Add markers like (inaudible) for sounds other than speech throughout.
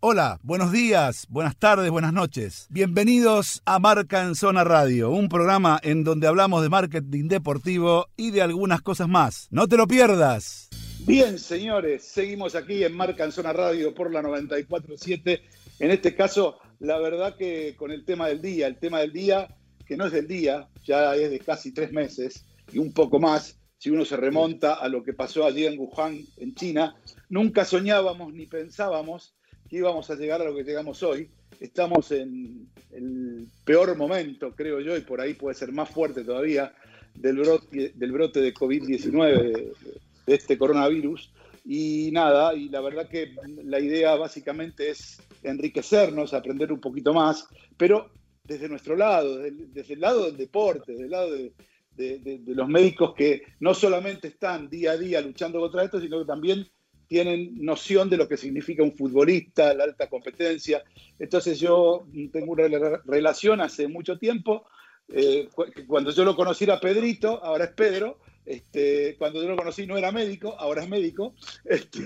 Hola, buenos días, buenas tardes, buenas noches. Bienvenidos a Marca en Zona Radio, un programa en donde hablamos de marketing deportivo y de algunas cosas más. No te lo pierdas. Bien, señores, seguimos aquí en Marca en Zona Radio por la 947. En este caso, la verdad que con el tema del día, el tema del día, que no es del día, ya es de casi tres meses y un poco más, si uno se remonta a lo que pasó allí en Wuhan, en China, nunca soñábamos ni pensábamos que íbamos a llegar a lo que llegamos hoy. Estamos en el peor momento, creo yo, y por ahí puede ser más fuerte todavía, del brote, del brote de COVID-19, de, este coronavirus. Y nada, y la verdad que la idea básicamente es enriquecernos, aprender un poquito más, pero desde nuestro lado, desde, el lado del deporte, desde el lado de, de, los médicos que no solamente están día a día luchando contra esto, sino que también tienen noción de lo que significa un futbolista, la alta competencia. Entonces yo tengo una relación hace mucho tiempo. Eh, cuando yo lo conocí era Pedrito, ahora es Pedro. Este, cuando yo lo conocí no era médico, ahora es médico. (laughs) Este,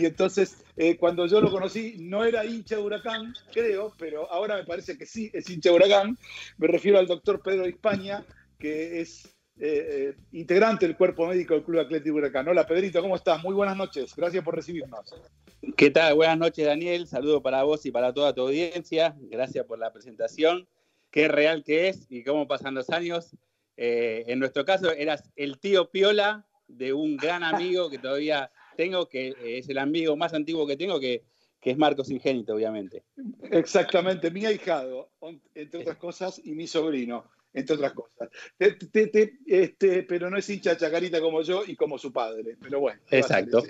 y entonces, eh, cuando yo lo conocí no era hincha de huracán, creo, pero ahora me parece que sí es hincha de huracán. Me refiero al doctor Pedro España, que es eh, eh, integrante del cuerpo médico del Club Atlético Huracán. Hola Pedrito, ¿cómo estás? Muy buenas noches, gracias por recibirnos. ¿Qué tal? Buenas noches Daniel, saludo para vos y para toda tu audiencia, gracias por la presentación, qué real que es y cómo pasan los años. Eh, en nuestro caso eras el tío Piola de un gran amigo que todavía tengo, que es el amigo más antiguo que tengo, que, que es Marcos Ingénito, obviamente. Exactamente, mi ahijado, entre otras cosas, y mi sobrino entre otras cosas. este, pero no es hincha chacarita como yo y como su padre. Pero bueno. Exacto.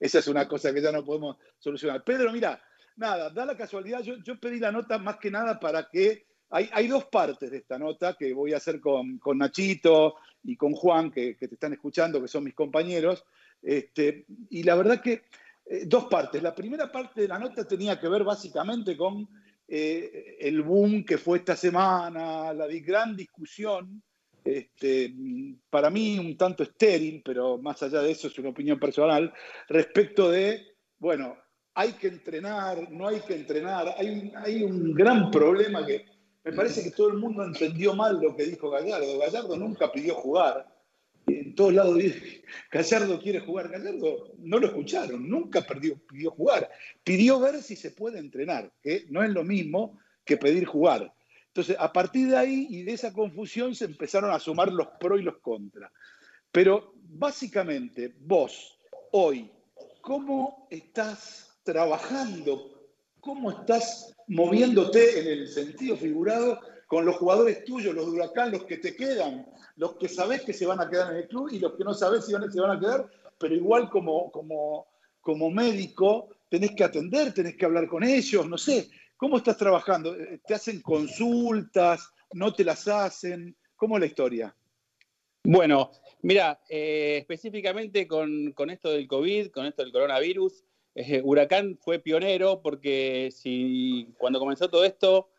esa es una cosa que ya no podemos solucionar. Pedro, mira, nada, da la casualidad, yo, yo pedí la nota más que nada para que... Hay, hay, dos partes de esta nota que voy a hacer con, con Nachito y con Juan, que, que, te están escuchando, que son mis compañeros. Este, y la verdad que eh, dos partes. La primera parte de la nota tenía que ver básicamente con eh, el boom que fue esta semana, la gran discusión, este, para mí un tanto estéril, pero más allá de eso es una opinión personal, respecto de, bueno, hay que entrenar, no hay que entrenar, hay hay un gran problema que me parece que todo el mundo entendió mal lo que dijo Gallardo. Gallardo nunca pidió jugar en todos lados Gallardo quiere jugar. Gallardo no lo escucharon, nunca perdió, pidió jugar. Pidió ver si se puede entrenar, que no es lo mismo que pedir jugar. Entonces, a partir de ahí y de esa confusión se empezaron a sumar los pros y los contras. Pero básicamente, vos, hoy, ¿cómo estás trabajando? ¿Cómo estás moviéndote en el sentido figurado con los jugadores tuyos, los de Huracán, los que te quedan? los que sabés que se van a quedar en el club y los que no sabés si van, se van a quedar, pero igual como, como, como médico tenés que atender, tenés que hablar con ellos, no sé. ¿Cómo estás trabajando? Eh, ¿Te hacen consultas? ¿No te las hacen? ¿Cómo es la historia? Bueno, mira, eh, específicamente con, esto del COVID, con esto del coronavirus, eh, Huracán fue pionero porque si cuando comenzó todo esto,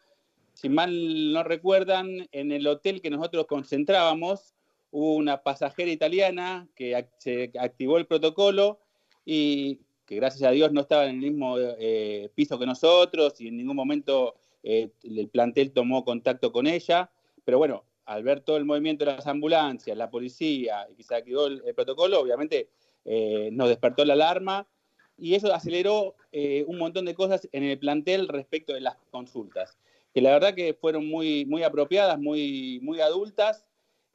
si mal no recuerdan, en el hotel que nosotros concentrábamos, hubo una pasajera italiana que se activó el protocolo y que gracias a Dios no estaba en el mismo eh, piso que nosotros y en ningún momento eh, el plantel tomó contacto con ella. Pero bueno, al ver todo el movimiento de las ambulancias, la policía y que se activó el, protocolo, obviamente eh, nos despertó la alarma y eso aceleró un montón de cosas en el plantel respecto de las consultas que la verdad que fueron muy, muy apropiadas, muy, muy adultas,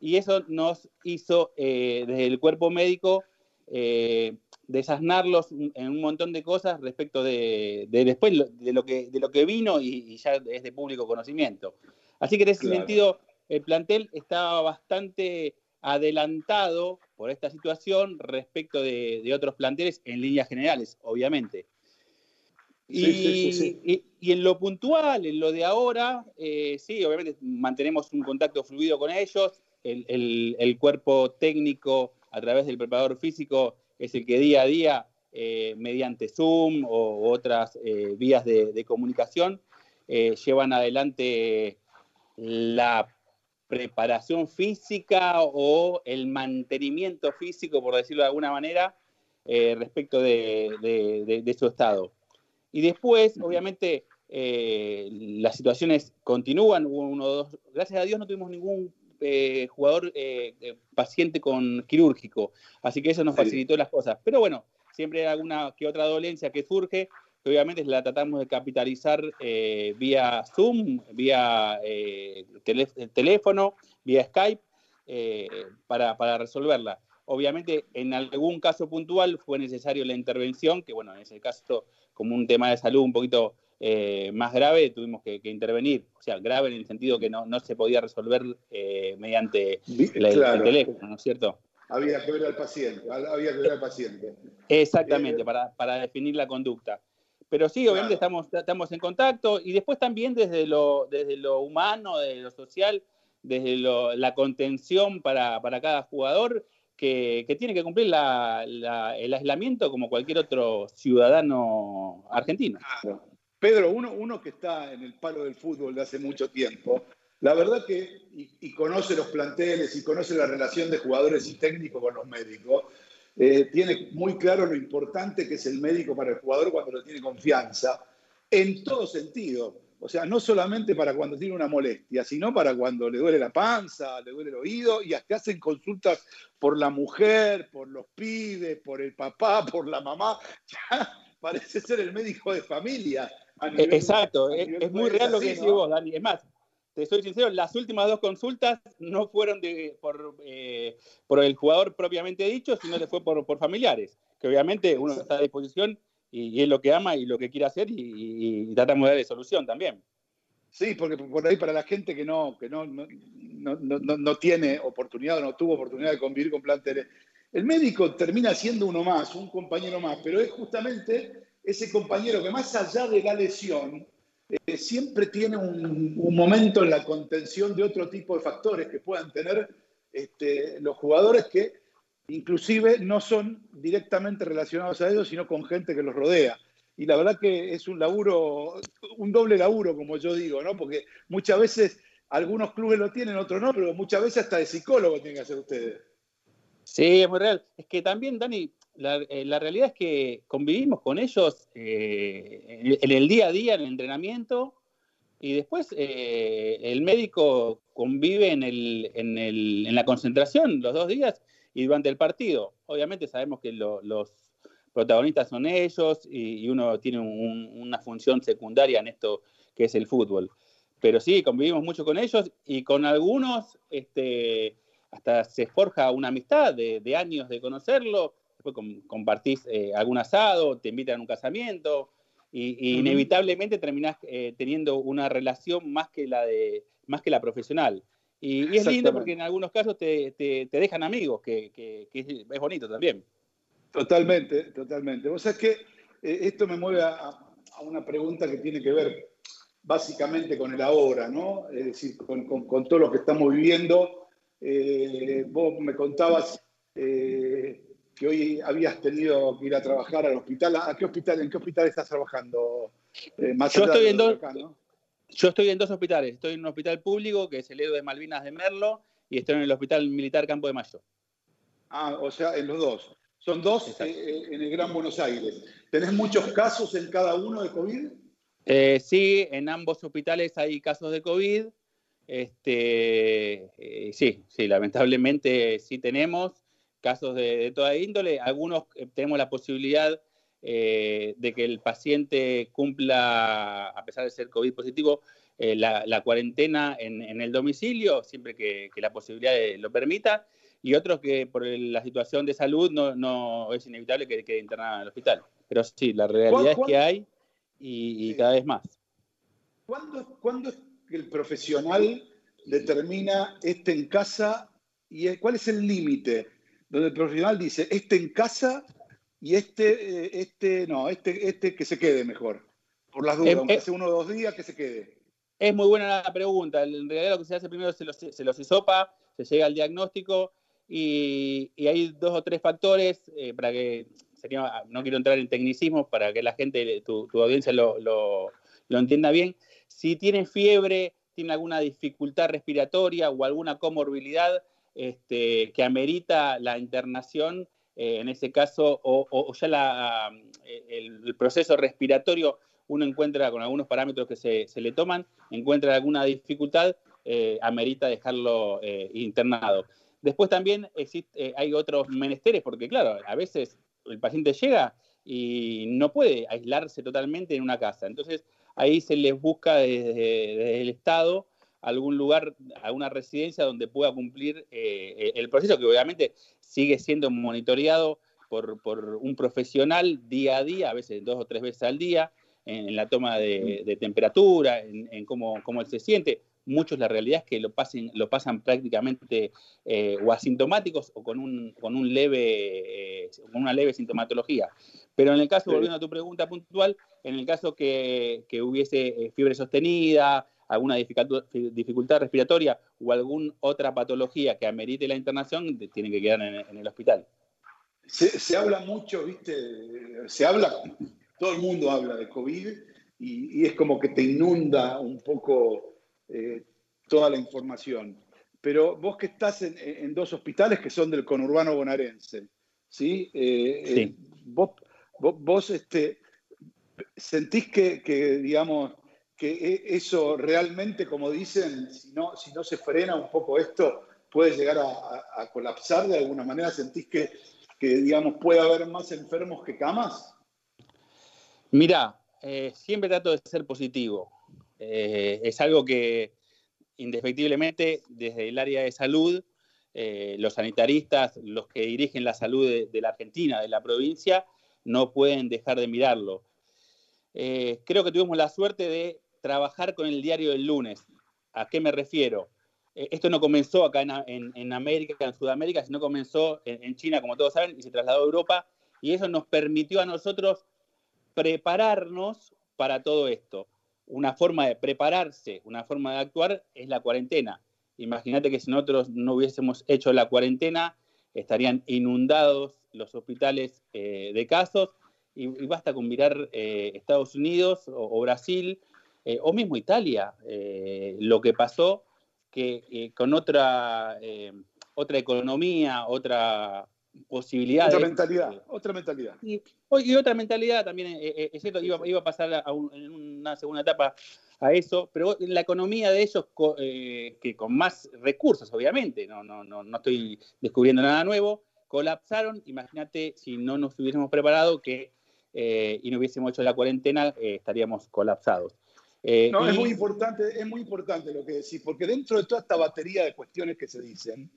y eso nos hizo eh, desde el cuerpo médico eh, desasnarlos en un montón de cosas respecto de, después de lo, que, de lo que vino y, ya es de público conocimiento. Así que en ese sentido, el plantel estaba bastante adelantado por esta situación respecto de, de otros planteles en líneas generales, obviamente. Y, en lo puntual, en lo de ahora, eh, sí, obviamente mantenemos un contacto fluido con ellos. El, cuerpo técnico a través del preparador físico es el que día a día, eh, mediante Zoom o otras eh, vías de, comunicación, llevan adelante la preparación física o el mantenimiento físico, por decirlo de alguna manera, respecto de su estado. Y después, obviamente, eh, las situaciones continúan, hubo uno dos, gracias a Dios no tuvimos ningún eh, jugador eh, paciente con quirúrgico, así que eso nos facilitó las cosas. Pero bueno, siempre hay alguna que otra dolencia que surge, que obviamente la tratamos de capitalizar vía Zoom, vía teléfono, vía Skype, para, para resolverla. Obviamente, en algún caso puntual fue necesario la intervención, que bueno, en ese caso, como un tema de salud un poquito eh, más grave, tuvimos que, intervenir. O sea, grave en el sentido que no, se podía resolver eh, mediante el teléfono, ¿no es cierto? Había que ver al paciente, había que ver al paciente. Exactamente, eh, para, definir la conducta. Pero sí, obviamente estamos, estamos en contacto y después también desde lo, desde lo humano, desde lo social, desde la contención para, para cada jugador, que, tiene que cumplir el aislamiento como cualquier otro ciudadano argentino. Pedro, uno, uno que está en el palo del fútbol de hace mucho tiempo, la verdad que, y, conoce los planteles y conoce la relación de jugadores y técnicos con los médicos, eh, tiene muy claro lo importante que es el médico para el jugador cuando lo tiene confianza, en todo sentido. O sea, no solamente para cuando tiene una molestia, sino para cuando le duele la panza, le duele el oído y hasta hacen consultas por la mujer, por los pibes, por el papá, (laughs) por la mamá. Ya parece ser el médico de familia. Exacto, es, muy real lo que decís vos, Dani. Es más, te soy sincero, las últimas dos consultas no fueron de, por, eh, por el jugador propiamente dicho, sino que fue por, por familiares, que obviamente uno está a disposición y, es lo que ama y lo que quiere hacer y, tratamos de darle solución también. Sí, porque por ahí para la gente que no, que no, no, no, no tiene oportunidad o no tuvo oportunidad de convivir con planteles, el médico termina siendo uno más, un compañero más, pero es justamente ese compañero que más allá de la lesión, eh, siempre tiene un, momento en la contención de otro tipo de factores que puedan tener este, los jugadores que inclusive no son directamente relacionados a ellos, sino con gente que los rodea. Y la verdad que es un laburo, un doble laburo, como yo digo, ¿no? Porque muchas veces algunos clubes lo tienen, otros no, pero muchas veces hasta de psicólogo tienen que hacer ustedes. Sí, es muy real. Es que también, Dani, la, eh, realidad es que convivimos con ellos eh, en, el día a día, en el entrenamiento, y después eh, el médico convive en, el, en, el, en la concentración los dos días y durante el partido. Obviamente sabemos que los protagonistas son ellos y, uno tiene una función secundaria en esto que es el fútbol. Pero sí, convivimos mucho con ellos y con algunos este, hasta se forja una amistad de, años de conocerlo. Después compartís eh, algún asado, te invitan a un casamiento y, inevitablemente terminás eh, teniendo una relación más que la, de, más que la profesional. Y, es lindo porque en algunos casos te, dejan amigos, que, es, bonito también. Totalmente, totalmente. Vos sabés que eh, esto me mueve a, una pregunta que tiene que ver básicamente con el ahora, ¿no? Es decir, con, todo lo que estamos viviendo. Eh, vos me contabas eh, que hoy habías tenido que ir a trabajar al hospital. ¿A qué hospital, ¿En qué hospital estás trabajando? más Yo estoy en dos, yo estoy en dos hospitales. Estoy en un hospital público, que es el Edo de Malvinas de Merlo, y estoy en el Hospital Militar Campo de Mayo. Ah, o sea, en los dos. Son dos eh, eh, en el Gran Buenos Aires. ¿Tenés muchos casos en cada uno de COVID? Eh, sí, en ambos hospitales hay casos de COVID. Este, sí, sí, lamentablemente sí tenemos casos de toda índole. Algunos tenemos la posibilidad eh, de que el paciente cumpla, a pesar de ser COVID positivo, eh, la, cuarentena en, el domicilio, siempre que, la posibilidad lo permita, y otros que por la situación de salud no, es inevitable que quede internado en el hospital. Pero sí, la realidad es que hay y, cada vez más. ¿Cuándo, ¿Cuándo, es que el profesional determina este en casa y cuál es el límite? Donde el profesional dice, este en casa y este, eh, este, no, este, este que se quede mejor. Por las dudas, eh, aunque eh, uno o dos días, que se quede. Es muy buena la pregunta. En realidad lo que se hace primero se los, se los hisopa, se llega al diagnóstico y, hay dos o tres factores para que, no quiero entrar en tecnicismo, para que la gente, tu, audiencia lo, lo, entienda bien. Si tiene fiebre, tiene alguna dificultad respiratoria o alguna comorbilidad este, que amerita la internación, eh, en ese caso, o, ya la, eh, el, proceso respiratorio uno encuentra con algunos parámetros que se, le toman, encuentra alguna dificultad, eh, amerita dejarlo internado. Después también existe, hay otros menesteres, porque claro, a veces el paciente llega y no puede aislarse totalmente en una casa. Entonces ahí se les busca desde, el Estado algún lugar, alguna residencia donde pueda cumplir el proceso, que obviamente sigue siendo monitoreado por, un profesional día a día, a veces dos o tres veces al día, en, la toma de, temperatura, en, cómo, cómo, él se siente. Muchos la realidad es que lo, pasen, lo pasan prácticamente eh, o asintomáticos o con, un, con, un leve, eh, con una leve sintomatología. Pero en el caso, volviendo a tu pregunta puntual, en el caso que, que hubiese eh, fiebre sostenida, alguna dificultad, respiratoria o alguna otra patología que amerite la internación, tienen que quedar en, el hospital. Se, se, habla mucho, ¿viste? Se habla todo el mundo habla de COVID y, es como que te inunda un poco eh, toda la información. Pero vos que estás en, dos hospitales que son del conurbano bonaerense, ¿sí? Eh, eh, vos, este, sentís que, digamos, que e, eso realmente, como dicen, si no, si no se frena un poco esto, puede llegar a, colapsar de alguna manera? ¿Sentís que, que, digamos, puede haber más enfermos que camas? Mira, eh, siempre trato de ser positivo. Eh, es algo que indefectiblemente desde el área de salud, eh, los sanitaristas, los que dirigen la salud de, la Argentina, de la provincia, no pueden dejar de mirarlo. creo que tuvimos la suerte de trabajar con el diario del lunes. ¿A qué me refiero? esto no comenzó acá en, América, en Sudamérica, sino comenzó en China, como todos saben, y se trasladó a Europa, y eso nos permitió a nosotros prepararnos para todo esto. Una forma de prepararse, una forma de actuar es la cuarentena. Imagínate que si nosotros no hubiésemos hecho la cuarentena, estarían inundados los hospitales eh, de casos y, basta con mirar eh, Estados Unidos o, Brasil eh, o mismo Italia, lo que pasó que con otra, otra economía, otra, posibilidades. Otra mentalidad, otra mentalidad. Y, otra mentalidad también, eh, eh, es cierto, iba, iba a pasar en una segunda etapa a eso, pero la economía de ellos, eh, que con más recursos, obviamente, no, no, no, no estoy descubriendo nada nuevo, colapsaron. Imagínate si no nos hubiésemos preparado que y no hubiésemos hecho la cuarentena, estaríamos colapsados. No, es muy importante, es muy importante lo que decís, porque dentro de toda esta batería de cuestiones que se dicen,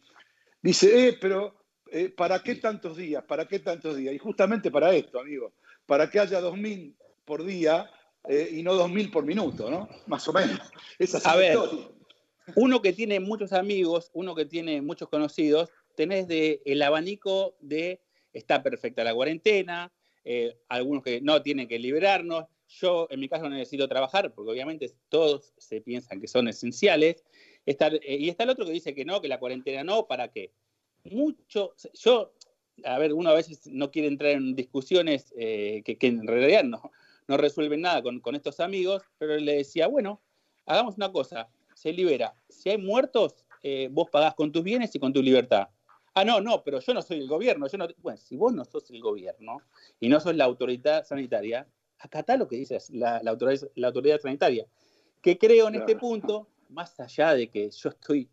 dice, eh, pero eh, ¿para qué tantos días? ¿Para qué tantos días? Y justamente para esto, amigo, para que haya 2.000 por día eh, y no 2.000 por minuto, ¿no? Más o menos. Esa es A ver, uno que tiene muchos amigos, uno que tiene muchos conocidos, tenés de el abanico de está perfecta la cuarentena, eh, algunos que no tienen que liberarnos. Yo, en mi caso, necesito trabajar, porque obviamente todos se piensan que son esenciales. y está el otro que dice que no, que la cuarentena no, ¿para qué? mucho, yo, a ver, uno a veces no quiere entrar en discusiones eh, que, en realidad no, no resuelven nada con, estos amigos, pero le decía, bueno, hagamos una cosa, se libera, si hay muertos, eh, vos pagás con tus bienes y con tu libertad. Ah, no, no, pero yo no soy el gobierno. Yo no... Bueno, si vos no sos el gobierno y no sos la autoridad sanitaria, acatá lo que dice la, autoridad, la autoridad sanitaria. Que creo en este punto, más allá de que yo estoy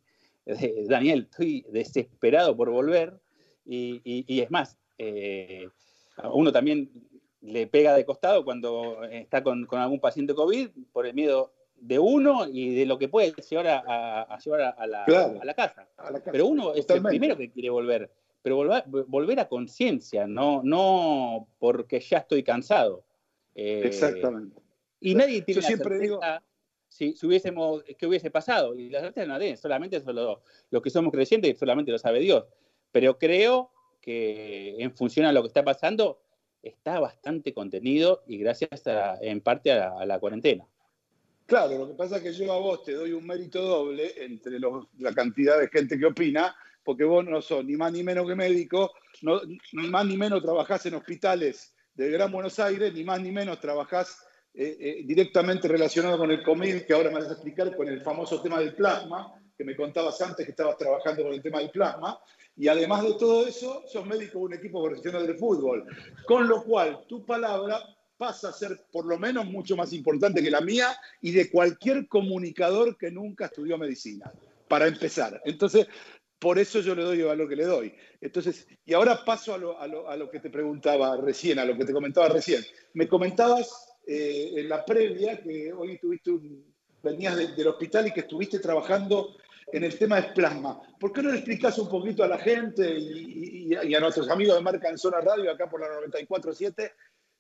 Daniel, estoy desesperado por volver y, es más, eh, uno también le pega de costado cuando está con, algún paciente COVID por el miedo de uno y de lo que puede llevar a, llevar a, la, casa. Pero uno es el primero que quiere volver, pero volver, volver a conciencia, no, no porque ya estoy cansado. Eh, Exactamente. Y nadie tiene Yo siempre digo si, hubiésemos, qué hubiese pasado. Y la certeza no tiene, solamente eso lo, que somos creyentes, solamente lo sabe Dios. Pero creo que en función a lo que está pasando, está bastante contenido y gracias en parte a la, cuarentena. Claro, lo que pasa es que yo a vos te doy un mérito doble entre la cantidad de gente que opina, porque vos no sos ni más ni menos que médico, ni más ni menos trabajás en hospitales del Gran Buenos Aires, ni más ni menos trabajás eh, eh, directamente relacionado con el COVID, que ahora me vas a explicar con el famoso tema del plasma, que me contabas antes que estabas trabajando con el tema del plasma, y además de todo eso, sos médico de un equipo profesional de fútbol. Con lo cual, tu palabra pasa a ser por lo menos mucho más importante que la mía y de cualquier comunicador que nunca estudió medicina, para empezar. Entonces, por eso yo le doy el valor que le doy. Entonces, y ahora paso a lo, que te preguntaba recién, a lo que te comentaba recién. Me comentabas eh, en la previa que hoy tuviste venías del hospital y que estuviste trabajando en el tema de plasma. ¿Por qué no le explicas un poquito a la gente y, y, a nuestros amigos de Marca en Zona Radio, acá por la 94.7,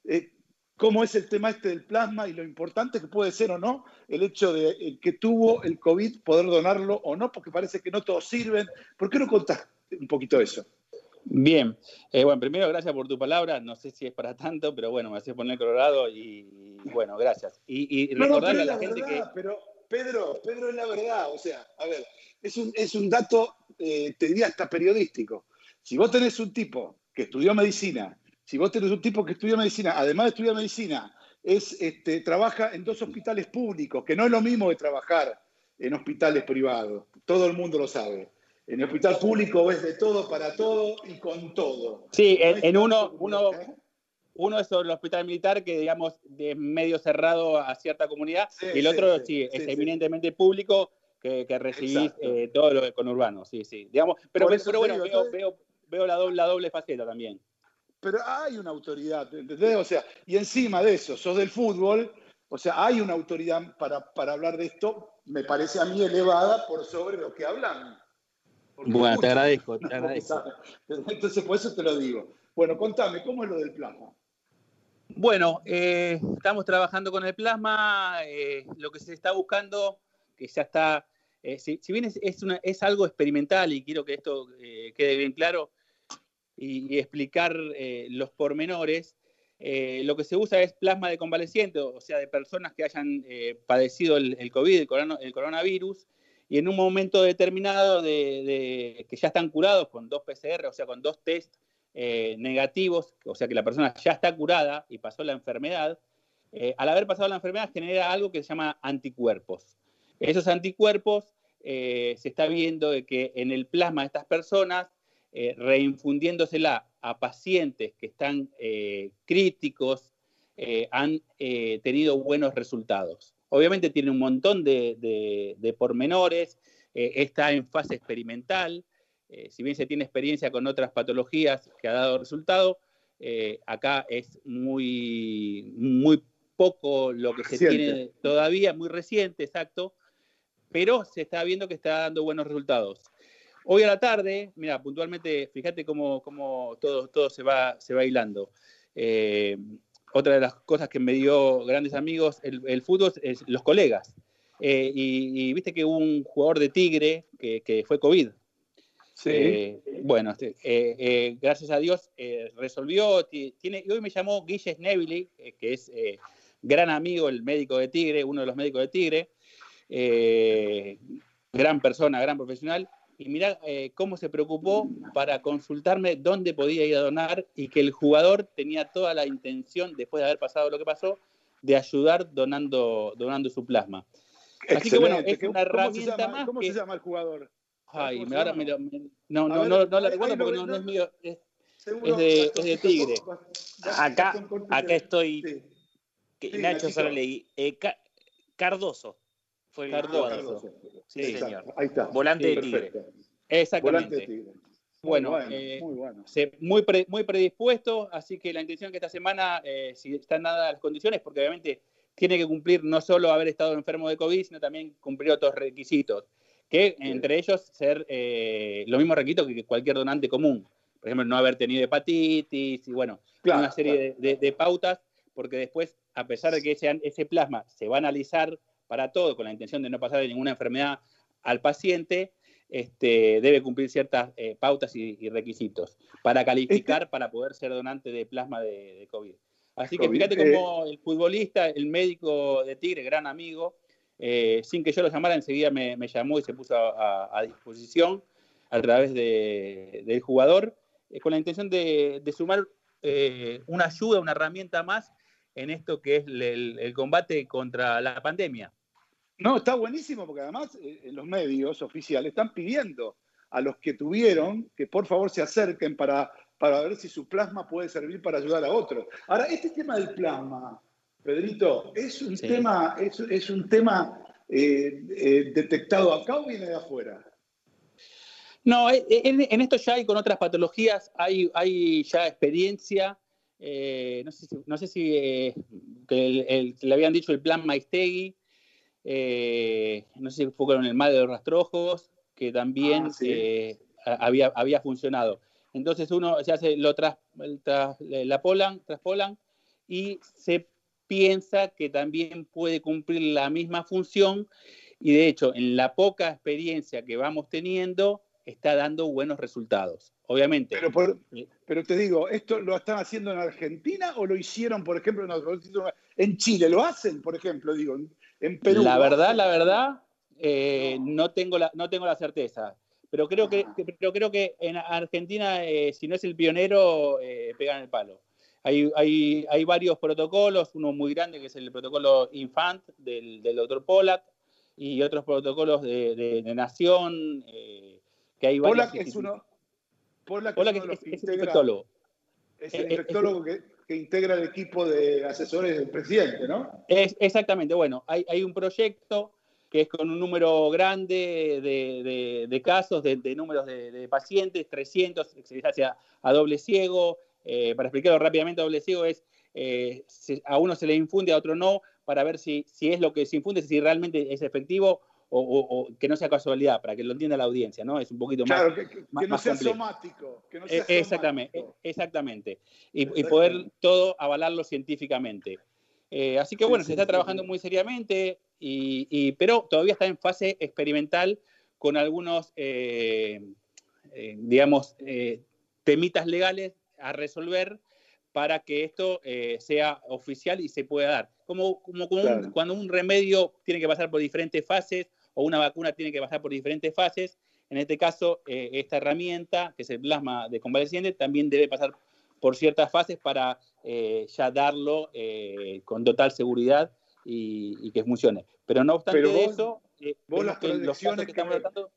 eh, cómo es el tema este del plasma y lo importante que puede ser o no el hecho de eh, que tuvo el COVID poder donarlo o no, porque parece que no todos sirven. ¿Por qué no contás un poquito eso? Bien, eh, bueno, primero gracias por tu palabra, no sé si es para tanto, pero bueno, me haces poner colorado y, bueno, gracias. Y, y recordarle a la, gente que... Pero Pedro, Pedro es la verdad, o sea, a ver, es un, es un dato, eh, te diría hasta periodístico. Si vos tenés un tipo que estudió medicina, si vos tenés un tipo que estudió medicina, además de estudiar medicina, es, este, trabaja en dos hospitales públicos, que no es lo mismo de trabajar en hospitales privados, todo el mundo lo sabe. En el hospital público ves de todo para todo y con todo. Sí, en, uno, uno, uno es el hospital militar que, digamos, de medio cerrado a cierta comunidad, y el otro, sí, es eminentemente público, que, que recibís eh, todo lo conurbano, sí, sí. Digamos, pero, pero bueno, veo, veo, veo la, doble, la doble faceta también. Pero hay una autoridad, ¿entendés? O sea, y encima de eso, sos del fútbol, o sea, hay una autoridad para, para hablar de esto, me parece a mí elevada por sobre lo que hablan bueno, te agradezco, te (laughs) agradezco. Entonces, por eso te lo digo. Bueno, contame, ¿cómo es lo del plasma? Bueno, eh, estamos trabajando con el plasma. Eh, lo que se está buscando, que ya está, eh, si, bien es, es, algo experimental y quiero que esto quede bien claro y, explicar los pormenores, lo que se usa es plasma de convaleciente, o sea, de personas que hayan padecido el, el COVID, el coronavirus, y en un momento determinado de, que ya están curados con dos PCR, o sea, con dos test eh, negativos, o sea que la persona ya está curada y pasó la enfermedad, eh, al haber pasado la enfermedad genera algo que se llama anticuerpos. Esos anticuerpos eh, se está viendo de que en el plasma de estas personas, reinfundiéndosela a pacientes que están críticos, han tenido buenos resultados. Obviamente tiene un montón de, pormenores, eh, está en fase experimental, eh, si bien se tiene experiencia con otras patologías que ha dado resultado, eh, acá es muy, muy poco lo que se tiene todavía, muy reciente, exacto, pero se está viendo que está dando buenos resultados. Hoy a la tarde, mira, puntualmente, fíjate cómo, cómo todo, todo se, va, se va hilando otra de las cosas que me dio grandes amigos el, fútbol es los colegas. Eh, y, viste que hubo un jugador de Tigre que, fue COVID. Sí. Eh, bueno, este, eh, gracias a Dios resolvió. Tiene, y hoy me llamó Guille Snevili, que es gran amigo, el médico de Tigre, uno de los médicos de Tigre. gran persona, gran profesional y mira eh, cómo se preocupó para consultarme dónde podía ir a donar y que el jugador tenía toda la intención, después de haber pasado lo que pasó, de ayudar donando, donando su plasma. Así que bueno, es una herramienta más. ¿Cómo se llama el jugador? Ay, me, ahora me, no, no, no, no, la recuerdo porque no, es mío. Es, de, es de Tigre. Acá, acá estoy. Nacho solo leí. Eh, Cardoso. Fue Cardoso. Sí, señor. Ahí está. Volante de Tigre. Exactamente. Volante de tigre. Bueno, muy, eh, muy, bueno. muy, muy, predispuesto, así que la intención que esta semana, eh, si están dadas las condiciones, porque obviamente tiene que cumplir no solo haber estado enfermo de COVID, sino también cumplir otros requisitos, que entre ellos ser eh, los mismos requisitos que cualquier donante común. Por ejemplo, no haber tenido hepatitis y bueno, una serie de, pautas, porque después, a pesar de que ese, ese plasma se va a analizar para todo, con la intención de no pasar de ninguna enfermedad al paciente, este, debe cumplir ciertas eh, pautas y, requisitos para calificar este para poder ser donante de plasma de, COVID. Así que fíjate cómo el futbolista, el médico de Tigre, gran amigo, eh, sin que yo lo llamara, enseguida me, llamó y se puso a, disposición a través del jugador, eh, con la intención de, sumar una ayuda, una herramienta más en esto que es el, combate contra la pandemia. No, está buenísimo porque además eh, los medios oficiales están pidiendo a los que tuvieron que por favor se acerquen para para ver si su plasma puede servir para ayudar a otros. Ahora, este tema del plasma, Pedrito, ¿es un tema, es, un tema eh, eh, detectado acá o viene de afuera? No, eh, en, esto ya hay con otras patologías, hay, hay ya experiencia. No sé si, no sé si le habían dicho el plan Maistegui, no sé si fue con el mal de los rastrojos, que también ah, había, había funcionado. Entonces uno se hace lo tras, la polan, traspolan y se piensa que también puede cumplir la misma función y de hecho en la poca experiencia que vamos teniendo está dando buenos resultados. Obviamente. Pero, pero te digo, ¿esto lo están haciendo en Argentina o lo hicieron, por ejemplo, en Chile? ¿Lo hacen, por ejemplo, digo, en Perú? La verdad, la verdad, eh, no, tengo la, no tengo la certeza. Pero creo que, ah. pero creo que en Argentina, eh, si no es el pionero, eh, pegan el palo. Hay, hay, hay, varios protocolos, uno muy grande que es el protocolo Infant del, del doctor Pollack y otros protocolos de, de, Nación, eh, que hay. Pollack es uno, Pollack, es, uno es, el infectólogo. Es el eh, infectólogo que, que, integra el equipo de asesores del presidente, ¿no? Es, exactamente, bueno, hay, hay un proyecto que es con un número grande de, de casos, de, números de, pacientes, 300, se hace a doble ciego, eh, para explicarlo rápidamente, doble ciego es eh, a uno se le infunde, a otro no, para ver si, si es lo que se infunde, si realmente es efectivo o, que no sea casualidad, para que lo entienda la audiencia, ¿no? Es un poquito más. Claro, que, que, no sea somático. Que no sea eh, exactamente, exactamente. Y, poder todo avalarlo científicamente. así que bueno, se está trabajando muy seriamente, y, pero todavía está en fase experimental con algunos, digamos, temitas legales a resolver para que esto eh, sea oficial y se pueda dar. Como, como, cuando un remedio tiene que pasar por diferentes fases o una vacuna tiene que pasar por diferentes fases, en este caso, eh, esta herramienta, que es el plasma de convaleciente, también debe pasar por ciertas fases para eh, ya darlo con total seguridad y, que funcione. Pero no obstante eso, vos las proyecciones que, estamos tratando...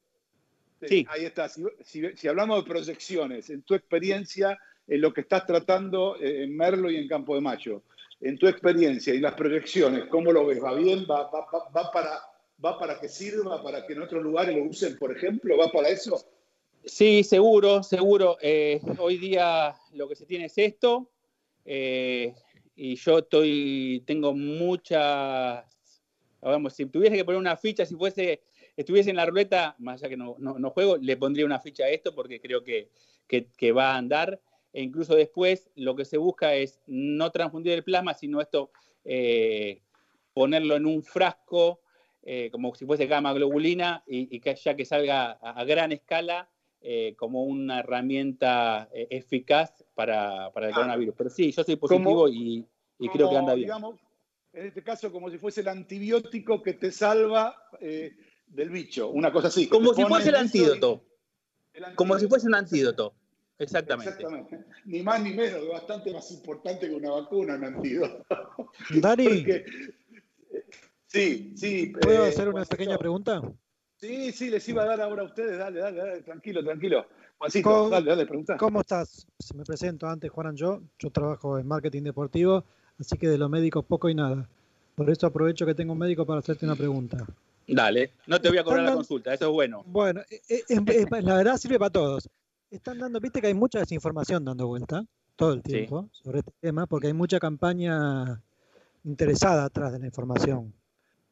Sí, Ahí está. si hablamos de proyecciones, en tu experiencia en lo que estás tratando eh, en Merlo y en Campo de Mayo. En tu experiencia y las proyecciones, ¿cómo lo ves? ¿Va bien? ¿Va, para, ¿Va para que sirva, para que en otros lugares lo usen, por ejemplo? ¿Va para eso? Sí, seguro, seguro. Eh, hoy día lo que se tiene es esto. Eh, y yo estoy, tengo muchas, vamos, si tuviese que poner una ficha, si fuese, estuviese en la ruleta, más allá que no, no, juego, le pondría una ficha a esto porque creo que, que, va a andar e incluso después lo que se busca es no transfundir el plasma, sino esto, eh, ponerlo en un frasco, eh, como si fuese gamma globulina, y, que ya que salga a, gran escala eh, como una herramienta eficaz para, el coronavirus. Pero sí, yo soy positivo y, creo que anda bien. Digamos, en este caso, como si fuese el antibiótico que te salva del bicho, una cosa así. Como si fuese el antídoto. Como si fuese un antídoto. Exactamente. Ni más ni menos, bastante más importante que una vacuna, un antídoto. Dani. (laughs) sí, sí. ¿Puedo eh, hacer una pequeña pregunta? Sí, sí, les iba a dar ahora a ustedes. Dale, dale, dale, tranquilo, tranquilo. Juancito, dale, dale, pregunta. ¿Cómo estás? Me presento antes, Juan yo. Yo trabajo en marketing deportivo, así que de los médicos poco y nada. Por eso aprovecho que tengo un médico para hacerte una pregunta. Dale, no te voy a cobrar la consulta, eso es bueno. Bueno, eh, eh, la verdad sirve para todos. Están dando, viste que hay mucha desinformación dando vuelta todo el tiempo sobre este tema, porque hay mucha campaña interesada atrás de la información.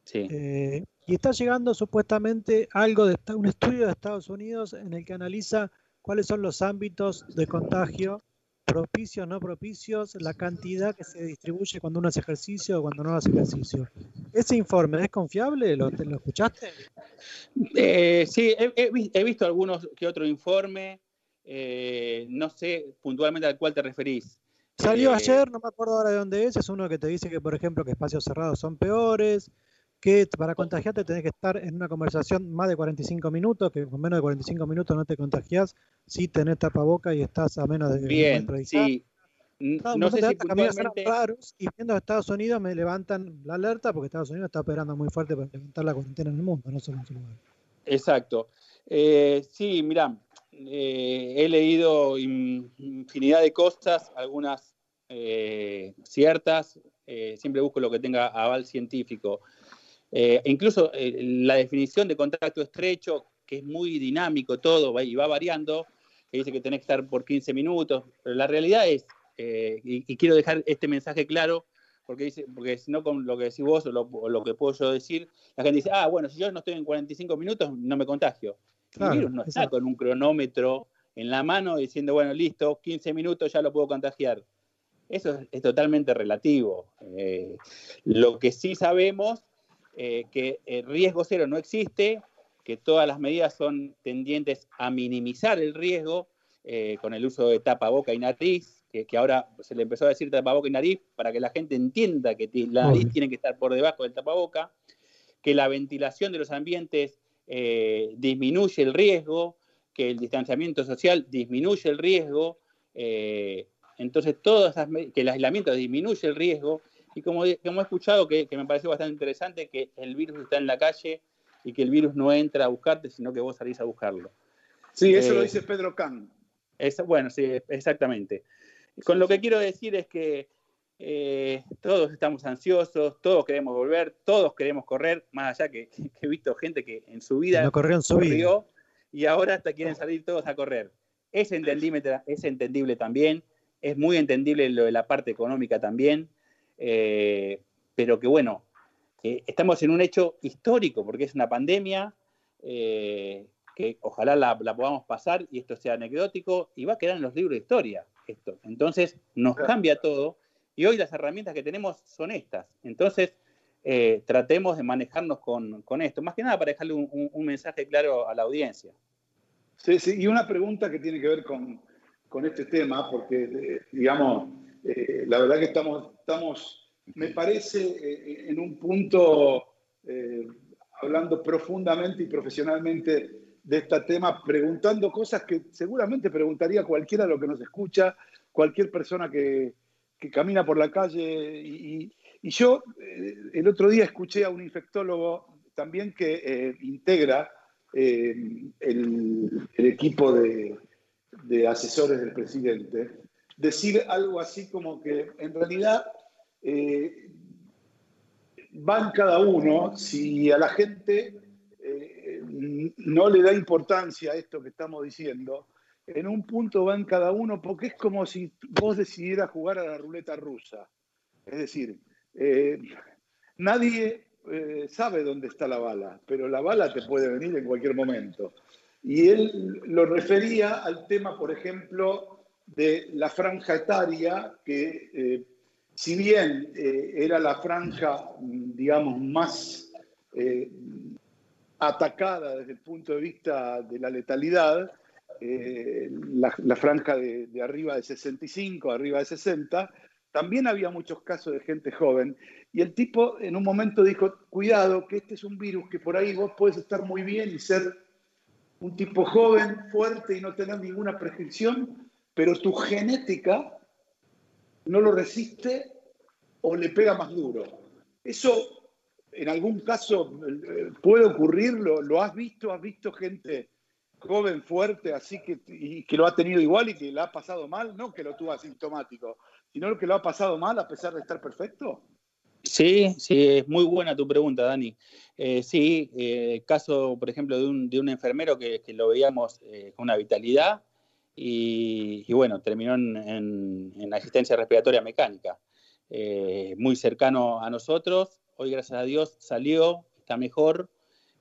Sí. Eh, y está llegando supuestamente algo de un estudio de Estados Unidos en el que analiza cuáles son los ámbitos de contagio, propicios, no propicios, la cantidad que se distribuye cuando uno hace ejercicio o cuando no hace ejercicio. ¿Ese informe es confiable? ¿Lo, lo escuchaste? Eh, sí, he, he, visto algunos que otro informe. Eh, no sé puntualmente al cual te referís. Salió eh, ayer, no me acuerdo ahora de dónde es, es uno que te dice que, por ejemplo, que espacios cerrados son peores, que para contagiarte tenés que estar en una conversación más de 45 minutos, que con menos de 45 minutos no te contagias si tenés tapaboca y estás a menos de... Bien, sí. No, sé si puntualmente... raros y viendo a Estados Unidos me levantan la alerta porque Estados Unidos está operando muy fuerte para levantar la cuarentena en el mundo, no solo en su lugar. Exacto. Eh, sí, mira, eh, he leído infinidad de cosas, algunas eh, ciertas, eh, siempre busco lo que tenga aval científico. Incluso la definición de contacto estrecho, que es muy dinámico todo y va variando, que dice que tenés que estar por 15 minutos, pero la realidad es, y, quiero dejar este mensaje claro, porque, dice, porque si no con lo que decís vos o lo, que puedo yo decir, la gente dice, ah, bueno, si yo no estoy en 45 minutos, no me contagio. el virus no está con un cronómetro en la mano diciendo, bueno, listo, 15 minutos ya lo puedo contagiar. Eso es, totalmente relativo. Eh, lo que sí sabemos eh, que el riesgo cero no existe, que todas las medidas son tendientes a minimizar el riesgo eh, con el uso de tapaboca y nariz, que, ahora se le empezó a decir tapaboca y nariz para que la gente entienda que la nariz tiene que estar por debajo del tapaboca, que la ventilación de los ambientes eh, disminuye el riesgo, que el distanciamiento social disminuye el riesgo, eh, entonces todas que el aislamiento disminuye el riesgo, y como, como he escuchado, que, me pareció bastante interesante, que el virus está en la calle y que el virus no entra a buscarte, sino que vos salís a buscarlo. Sí, eso lo eh, dice Pedro Kahn. bueno, sí, exactamente. Con lo que quiero decir es que eh, todos estamos ansiosos, todos queremos volver, todos queremos correr, más allá que, he visto gente que en su vida no corrió, en su vida. y ahora hasta quieren salir todos a correr. Es entendible, es entendible también, es muy entendible lo de la parte económica también, eh, pero que bueno, estamos en un hecho histórico porque es una pandemia eh, que ojalá la, la podamos pasar y esto sea anecdótico y va a quedar en los libros de historia esto. Entonces nos cambia todo y hoy las herramientas que tenemos son estas. Entonces eh, tratemos de manejarnos con, esto, más que nada para dejarle un, mensaje claro a la audiencia. Sí, sí, y una pregunta que tiene que ver con, este tema, porque, eh, digamos, eh, la verdad que estamos, estamos me parece, en un punto, hablando profundamente y profesionalmente de este tema, preguntando cosas que seguramente preguntaría cualquiera de los que nos escucha, cualquier persona que, camina por la calle. Y, yo eh, el otro día escuché a un infectólogo también que eh, integra eh, el, equipo de, de, asesores del presidente decir algo así como que en realidad van cada uno si a la gente no le da importancia a esto que estamos diciendo, en un punto van cada uno, porque es como si vos decidieras jugar a la ruleta rusa. Es decir, eh, nadie eh, sabe dónde está la bala, pero la bala te puede venir en cualquier momento. Y él lo refería al tema, por ejemplo, de la franja etaria, que eh, si bien era la franja, digamos, más atacada desde el punto de vista de la letalidad, eh, la, franja de, arriba de 65, arriba de 60, también había muchos casos de gente joven. Y el tipo en un momento dijo, cuidado, que este es un virus que por ahí vos puedes estar muy bien y ser un tipo joven, fuerte y no tener ninguna prescripción, pero tu genética no lo resiste o le pega más duro. Eso en algún caso eh, puede ocurrir, ¿Lo, has visto, has visto gente joven, fuerte, así que, y que lo ha tenido igual y que le ha pasado mal, no que lo tuvo asintomático, sino que lo ha pasado mal a pesar de estar perfecto? Sí, sí, es muy buena tu pregunta, Dani. Eh, sí, eh, caso, por ejemplo, de un, de un enfermero que, que, lo veíamos con una vitalidad y, bueno, terminó en, en, asistencia respiratoria mecánica. muy cercano a nosotros, hoy gracias a Dios salió, está mejor,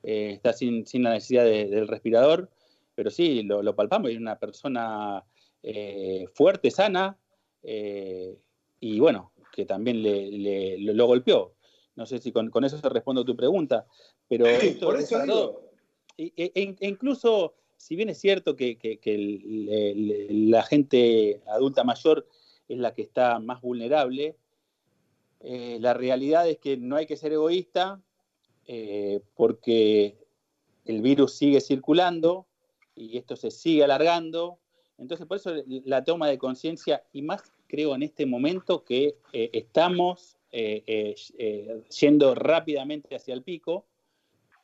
está sin, sin, la necesidad del respirador pero sí, lo, palpamos, es una persona eh, fuerte, sana, eh, y bueno, que también le, lo golpeó. No sé si con, eso se respondo a tu pregunta, pero esto, por eso e, e, incluso, si bien es cierto que, la gente adulta mayor es la que está más vulnerable, eh, la realidad es que no hay que ser egoísta porque el virus sigue circulando, y esto se sigue alargando. Entonces, por eso la toma de conciencia, y más creo en este momento que eh, estamos eh, eh, yendo rápidamente hacia el pico.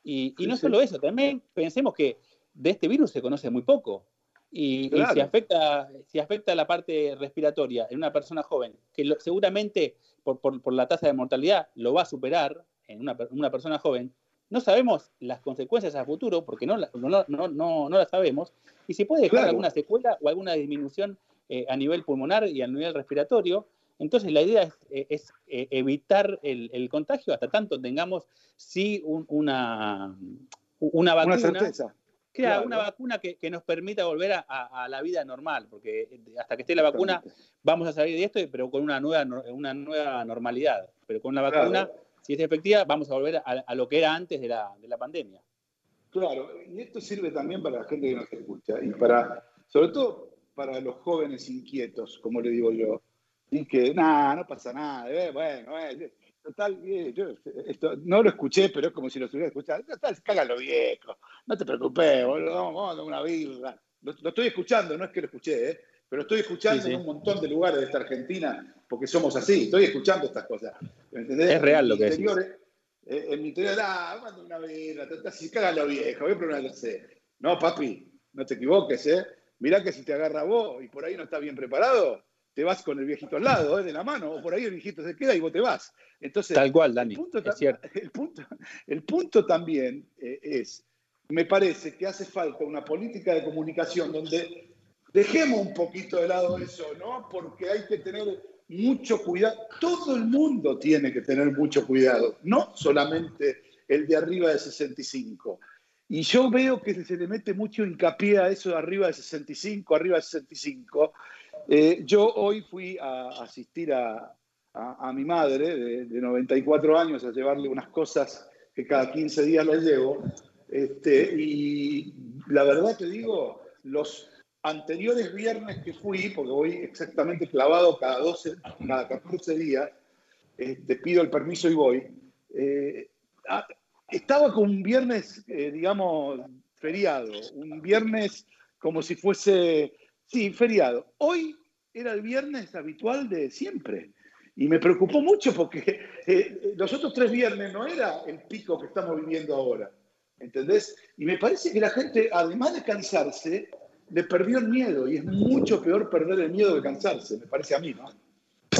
Y, no solo eso, también pensemos que de este virus se conoce muy poco. Y, si, afecta, si afecta la parte respiratoria en una persona joven, que seguramente por, la tasa de mortalidad lo va a superar en una, persona joven, no sabemos las consecuencias a futuro porque no, no, no, no, las sabemos. Y si puede dejar alguna secuela o alguna disminución eh, a nivel pulmonar y a nivel respiratorio, entonces la idea es, eh, eh, evitar el, contagio hasta tanto tengamos sí una, una vacuna. Una una vacuna que, nos permita volver a, la vida normal, porque hasta que esté la vacuna vamos a salir de esto, pero con una nueva, una nueva normalidad. Pero con la vacuna, si es efectiva, vamos a volver a, lo que era antes de la, de la pandemia. Claro, y esto sirve también para la gente que nos escucha, y para, sobre todo para los jóvenes inquietos, como le digo yo, y que, nada, no pasa nada, eh, bueno, eh, total, eh, yo esto, no lo escuché, pero es como si lo estuviera escuchando, total, cágalo viejo, no te preocupes, boludo, vamos, a dar una birra. Lo, estoy escuchando, no es que lo escuché, ¿eh? pero estoy escuchando en un montón de lugares de esta Argentina, porque somos así, estoy escuchando estas cosas. ¿entendés? Es real lo que es. En mi interior, ah, manda una birra, así, cágalo viejo, voy a probar No, papi, no te equivoques, ¿eh? Mirá que si te agarra vos y por ahí no estás bien preparado, te vas con el viejito al lado, ¿eh? de la mano, o por ahí el viejito se queda y vos te vas. Entonces, Tal cual, Dani, es cierto. (laughs) El punto, el punto también eh, es, me parece que hace falta una política de comunicación donde dejemos un poquito de lado eso, ¿no? Porque hay que tener mucho cuidado. Todo el mundo tiene que tener mucho cuidado, no solamente el de arriba de 65. Y yo veo que se le mete mucho hincapié a eso de arriba de 65, arriba de 65, eh, yo hoy fui a asistir a, mi madre de, 94 años a llevarle unas cosas que cada 15 días le llevo. Este, y la verdad te digo, los anteriores viernes que fui, porque voy exactamente clavado cada, 12, cada 14 días, te este, pido el permiso y voy, eh, estaba con un viernes, eh, digamos, feriado, un viernes como si fuese Sí, feriado. Hoy era el viernes habitual de siempre. Y me preocupó mucho porque eh, los otros tres viernes no era el pico que estamos viviendo ahora. ¿Entendés? Y me parece que la gente, además de cansarse, le perdió el miedo. Y es mucho peor perder el miedo que cansarse, me parece a mí, ¿no?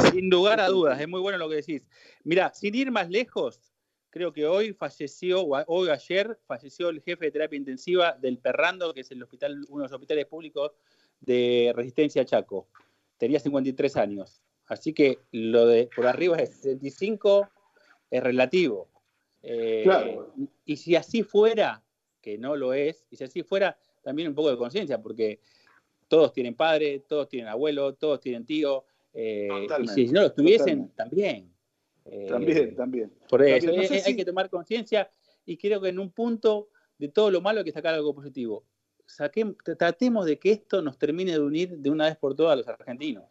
Sin lugar a dudas, es muy bueno lo que decís. Mira, sin ir más lejos, creo que hoy falleció, o hoy ayer, falleció el jefe de terapia intensiva del Perrando, que es el hospital, uno de los hospitales públicos de Resistencia Chaco. Tenía 53 años. Así que lo de por arriba de 65 es relativo. Eh, y si así fuera, que no lo es, y si así fuera, también un poco de conciencia, porque todos tienen padre, todos tienen abuelo, todos tienen tío, eh, y si no lo tuviesen, también. Eh, también, también. Por eso, hay que tomar conciencia y creo que en un punto de todo lo malo hay que sacar algo positivo tratemos de que esto nos termine de unir de una vez por todas a los argentinos.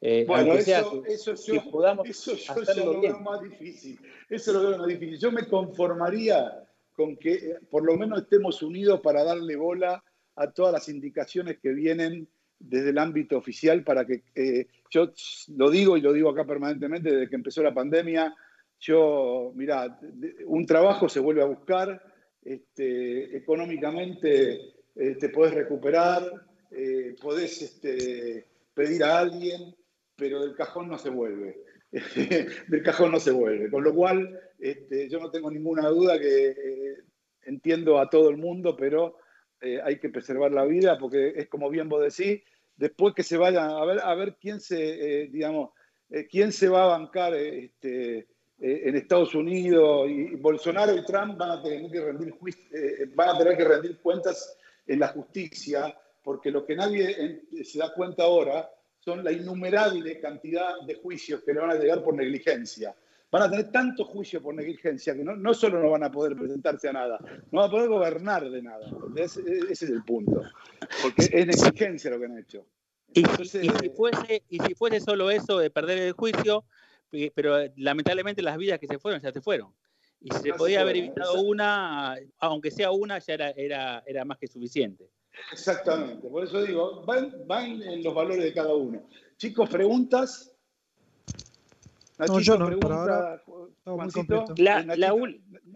Eh, bueno, eso, eso, yo, eso yo lo veo más difícil. Eso lo veo más difícil. Yo me conformaría con que eh, por lo menos estemos unidos para darle bola a todas las indicaciones que vienen desde el ámbito oficial para que eh, yo lo digo y lo digo acá permanentemente desde que empezó la pandemia. Yo, mira, un trabajo se vuelve a buscar, este, económicamente eh, te podés recuperar, eh, podés este, pedir a alguien, pero del cajón no se vuelve. (laughs) del cajón no se vuelve. Con lo cual, este, yo no tengo ninguna duda que eh, entiendo a todo el mundo, pero hay que preservar la vida porque es como bien vos decís, después que se vayan a ver, a ver quién se, digamos, quién se va a bancar este, en Estados Unidos y Bolsonaro y Trump van a tener que rendir, van a tener que rendir cuentas en la justicia, porque lo que nadie se da cuenta ahora son la innumerable cantidad de juicios que le van a llegar por negligencia. Van a tener tanto juicio por negligencia que no, no solo no van a poder presentarse a nada, no van a poder gobernar de nada. Ese, es el punto. Porque es negligencia lo que han hecho. y, si fuese, y si fuese solo eso de perder el juicio, pero lamentablemente las vidas que se fueron ya se fueron. Y si se podía haber evitado una, aunque sea una, ya era, era, era más que suficiente. Exactamente, por eso digo, van, van en los valores de cada uno. Chicos, preguntas. no, yo no, ahora la,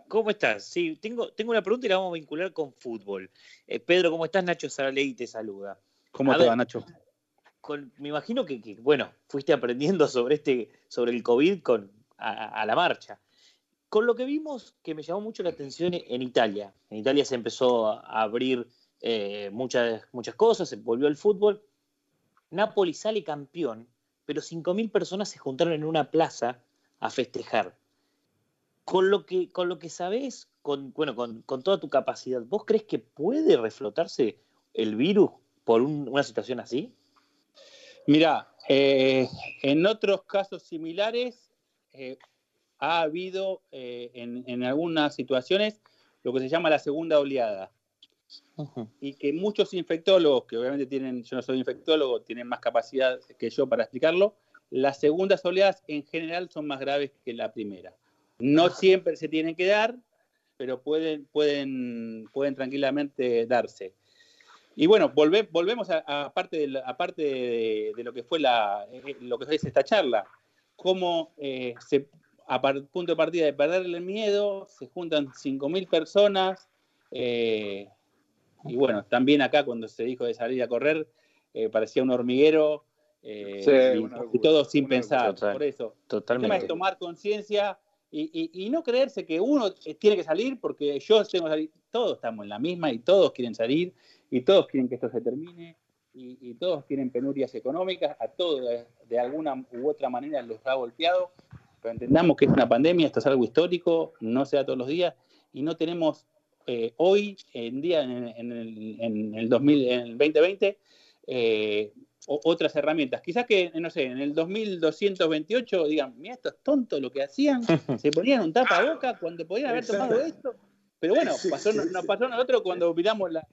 ¿Cómo estás? Sí, tengo, tengo una pregunta y la vamos a vincular con fútbol. Eh, Pedro, ¿cómo estás? Nacho Saraley te saluda. ¿Cómo te va, Nacho? me imagino que, bueno, fuiste aprendiendo sobre este, sobre el COVID con, a, la marcha. Con lo que vimos que me llamó mucho la atención en Italia. En Italia se empezó a abrir eh, muchas, muchas cosas, se volvió el fútbol. Napoli sale campeón, pero 5.000 personas se juntaron en una plaza a festejar. Con lo que, con lo que sabés, con, bueno, con, toda tu capacidad, ¿vos crees que puede reflotarse el virus por una situación así? Mira, eh, en otros casos similares eh, ha habido eh, en, algunas situaciones lo que se llama la segunda oleada. Y que muchos infectólogos, que obviamente tienen, yo no soy infectólogo, tienen más capacidad que yo para explicarlo, las segundas oleadas en general son más graves que la primera. No siempre se tienen que dar, pero pueden, pueden, pueden tranquilamente darse. Y bueno, volvemos a, parte, de, de, lo que fue la, eh, lo que es esta charla, cómo eh, se, a punto de partida de perderle el miedo, se juntan 5.000 personas, eh, y bueno, también acá cuando se dijo de salir a correr, parecía un hormiguero, y, todo sin pensar, por eso. Totalmente. El tema es tomar conciencia y, y, no creerse que uno tiene que salir porque yo tengo que salir, todos estamos en la misma y todos quieren salir y todos quieren que esto se termine y, todos tienen penurias económicas, a todos de, alguna u otra manera los ha golpeado, pero entendamos que es una pandemia, esto es algo histórico, no se da todos los días y no tenemos eh, hoy en día en, el, en, el 2020 eh, otras herramientas. Quizás que, no sé, en el 2228 digan, mira, esto es tonto lo que hacían, (laughs) se ponían un tapaboca cuando podían haber tomado esto. Pero bueno, pasó, nos pasó a nosotros cuando miramos la,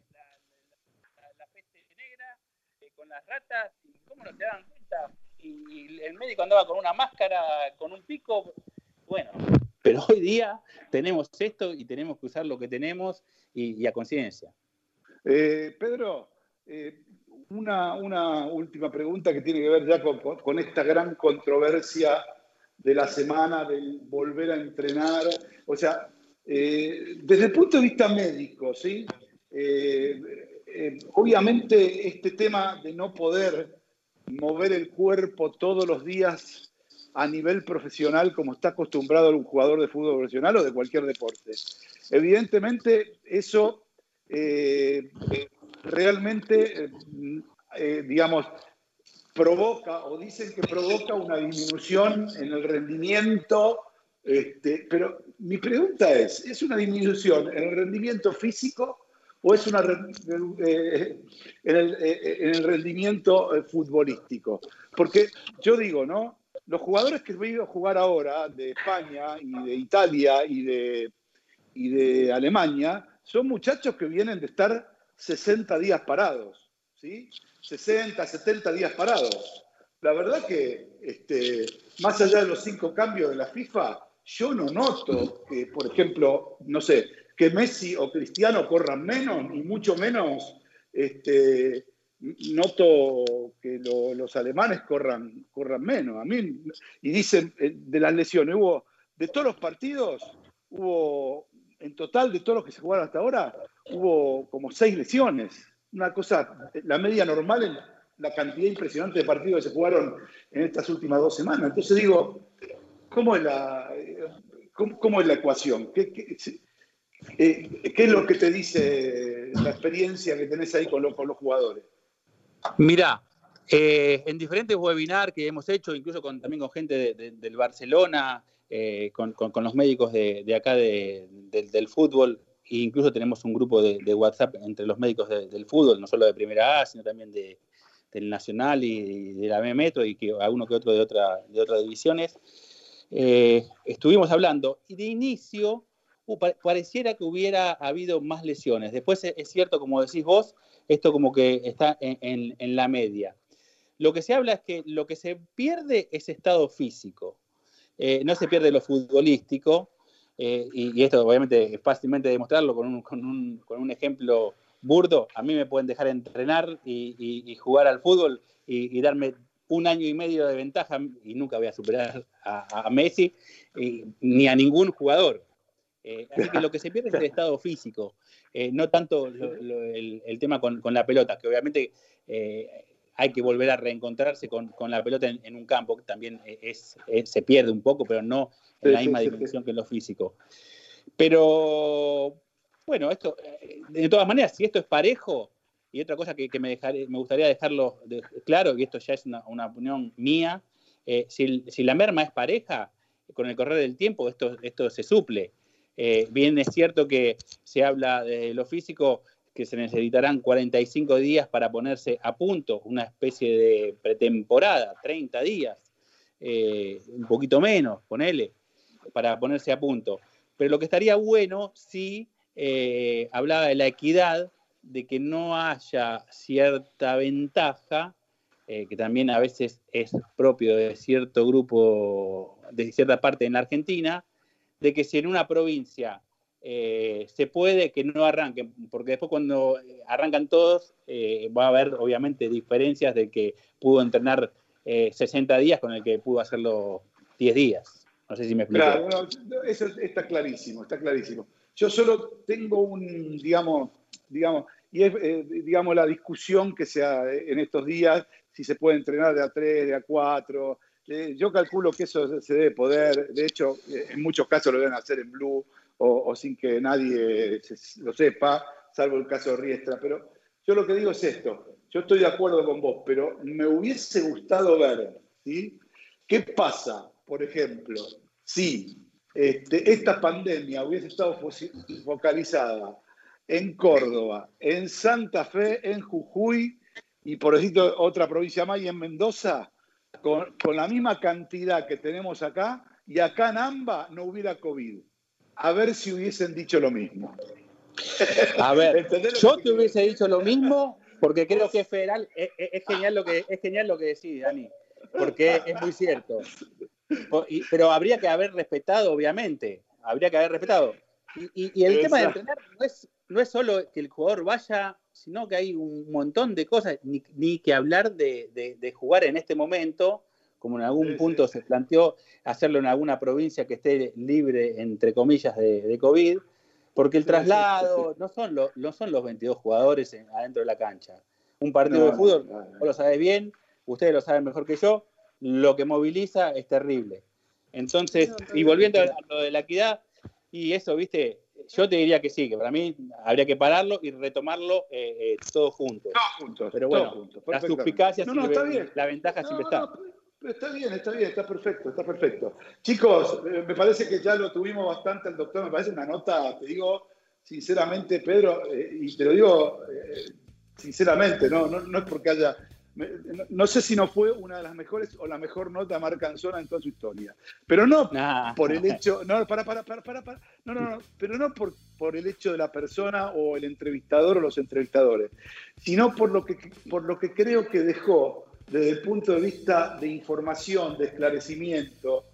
las ratas, y cómo no se daban cuenta. Y el médico andaba con una máscara, con un pico. Bueno, pero hoy día tenemos esto y tenemos que usar lo que tenemos y, a conciencia. Eh, Pedro, eh, una, una, última pregunta que tiene que ver ya con, esta gran controversia de la semana del volver a entrenar. O sea, eh, desde el punto de vista médico, ¿sí? Eh, obviamente este tema de no poder mover el cuerpo todos los días a nivel profesional como está acostumbrado un jugador de fútbol profesional o de cualquier deporte. Evidentemente eso eh, realmente, eh, digamos, provoca o dicen que provoca una disminución en el rendimiento, este, pero mi pregunta es, ¿es una disminución en el rendimiento físico o es una eh, en, el, eh, en, el, rendimiento eh, futbolístico. Porque yo digo, ¿no? Los jugadores que veo jugar ahora de España y de Italia y de, y de Alemania son muchachos que vienen de estar 60 días parados, ¿sí? 60, 70 días parados. La verdad que, este, más allá de los cinco cambios de la FIFA, yo no noto que, por ejemplo, no sé, que Messi o Cristiano corran menos, y mucho menos este, noto que los alemanes corran, corran menos. A mí, y dicen eh, de las lesiones, hubo, de todos los partidos, hubo, en total de todos los que se jugaron hasta ahora, hubo como seis lesiones. Una cosa, la media normal en la cantidad impresionante de partidos que se jugaron en estas últimas dos semanas. Entonces digo, ¿cómo es la, cómo, es la ecuación? ¿Qué, qué, eh, ¿Qué es lo que te dice la experiencia que tenés ahí con, los jugadores? Mira, eh, en diferentes webinars que hemos hecho, incluso con, también con gente del Barcelona, eh, con, los médicos de, acá del fútbol, e incluso tenemos un grupo de, WhatsApp entre los médicos del fútbol, no solo de Primera A, sino también del Nacional y, de la B Metro y que alguno que otro de, otra, de otras divisiones. estuvimos hablando y de inicio Uh, pareciera que hubiera habido más lesiones. Después es cierto, como decís vos, esto como que está en, la media. Lo que se habla es que lo que se pierde es estado físico. Eh, no se pierde lo futbolístico, eh, y, esto obviamente es fácilmente demostrarlo con un, ejemplo burdo. A mí me pueden dejar entrenar y, jugar al fútbol y, darme un año y medio de ventaja y nunca voy a superar a, Messi ni a ningún jugador. Eh, así que lo que se pierde es el (laughs) estado físico, eh, no tanto el, tema con, la pelota, que obviamente eh, hay que volver a reencontrarse con, la pelota en, un campo, que también es, se pierde un poco, pero no en la misma dimensión que en lo físico. Pero bueno, esto, de todas maneras, si esto es parejo, y otra cosa que, me, me, gustaría dejarlo claro, y esto ya es una, opinión mía, si, si, la merma es pareja, con el correr del tiempo esto, esto se suple. Eh, bien es cierto que se habla de lo físico, que se necesitarán 45 días para ponerse a punto, una especie de pretemporada, 30 días, eh, un poquito menos, ponele, para ponerse a punto. Pero lo que estaría bueno si eh, hablaba de la equidad, de que no haya cierta ventaja, que también a veces es propio de cierto grupo, de cierta parte en la Argentina, de que si en una provincia eh, se puede, que no arranquen, porque después cuando arrancan todos eh, va a haber obviamente diferencias de que pudo entrenar 60 eh, días con el que pudo hacerlo 10 días. No sé si me explico. Claro, eso está clarísimo, está clarísimo. Yo solo tengo un, digamos, digamos, y es, digamos, la discusión que se ha en estos días, si se puede entrenar de a 3, de a 4, yo calculo que eso se debe poder, de hecho, en muchos casos lo deben hacer en blue o, sin que nadie lo sepa, salvo el caso de Riestra. Pero yo lo que digo es esto, yo estoy de acuerdo con vos, pero me hubiese gustado ver, ¿sí? ¿Qué pasa, por ejemplo, si este, esta pandemia hubiese estado focalizada en Córdoba, en Santa Fe, en Jujuy y por decir otra provincia más y en Mendoza? Con, la misma cantidad que tenemos acá y acá en AMBA no hubiera COVID. A ver si hubiesen dicho lo mismo. A ver, (laughs) yo te hubiese dicho lo mismo porque creo que es federal. (laughs) Es, genial lo que es genial lo que decís, Dani, porque es muy cierto. Pero habría que haber respetado, obviamente. Habría que haber respetado. Y, el tema de entrenar no es, no es solo que el jugador vaya sino que hay un montón de cosas, ni, que hablar de, jugar en este momento, como en algún punto se planteó hacerlo en alguna provincia que esté libre, entre comillas, de, COVID, porque el traslado no, son no son los 22 jugadores adentro de la cancha. Un partido de fútbol, vos lo sabés bien, ustedes lo saben mejor que yo, lo que moviliza es terrible. Entonces, y volviendo a lo de la equidad, y eso, viste, yo te diría que sí, que para mí habría que pararlo y retomarlo eh, eh, todos juntos. Todos juntos. Pero bueno, las suspicacias, la ventaja siempre está. Está bien, está bien, está perfecto, está perfecto. Chicos, eh, me parece que ya lo tuvimos bastante el doctor, me parece una nota, te digo sinceramente, Pedro, y te lo digo sinceramente, no, no, no es porque haya no sé si no fue una de las mejores o la mejor nota Marcanzona en toda su historia. Pero no por el hecho, no, para, para, para, para, no, no, no, pero no por, por el hecho de la persona o el entrevistador o los entrevistadores, sino por lo que, por lo que creo que dejó desde el punto de vista de información, de esclarecimiento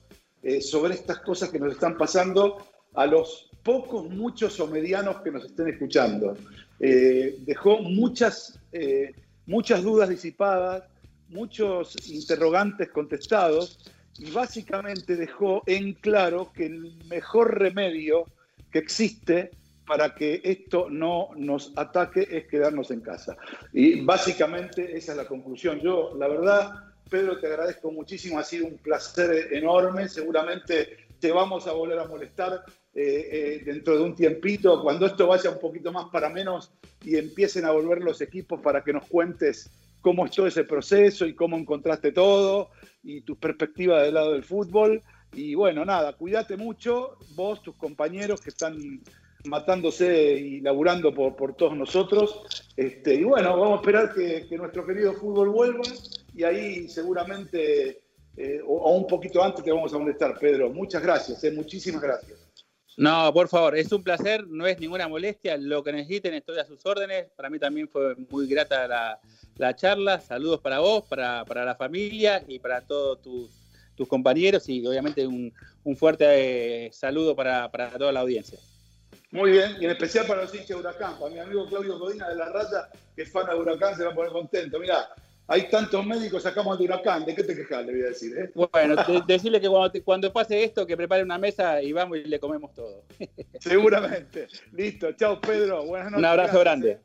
eh, sobre estas cosas que nos están pasando a los pocos, muchos o medianos que nos estén escuchando. Eh, dejó muchas... Eh, muchas dudas disipadas, muchos interrogantes contestados y básicamente dejó en claro que el mejor remedio que existe para que esto no nos ataque es quedarnos en casa. Y básicamente esa es la conclusión. Yo, la verdad, Pedro, te agradezco muchísimo, ha sido un placer enorme, seguramente te vamos a volver a molestar eh, eh, dentro de un tiempito, cuando esto vaya un poquito más para menos y empiecen a volver los equipos para que nos cuentes cómo es ese proceso y cómo encontraste todo y tu perspectiva del lado del fútbol. Y bueno, nada, cuídate mucho, vos, tus compañeros que están matándose y laburando por, por todos nosotros. Este, y bueno, vamos a esperar que, nuestro querido fútbol vuelva y ahí seguramente, eh, o, un poquito antes, te vamos a molestar, Pedro. Muchas gracias, muchísimas gracias. No, por favor, es un placer, no es ninguna molestia. Lo que necesiten, estoy a sus órdenes. Para mí también fue muy grata la, charla. Saludos para vos, para, la familia y para todos tus, compañeros y obviamente un, fuerte eh, saludo para, toda la audiencia. Muy bien, y en especial para los hinchas de Huracán, para mi amigo Claudio Codina de La Raya, que es fan de Huracán, se va a poner contento. Mira, hay tantos médicos, sacamos al huracán, ¿de qué te quejas? Le voy a decir. ¿eh? Bueno, (laughs) decirle que cuando, cuando, pase esto, que prepare una mesa y vamos y le comemos todo. Seguramente. Listo. Chao, Pedro. Buenas noches. Un abrazo grande.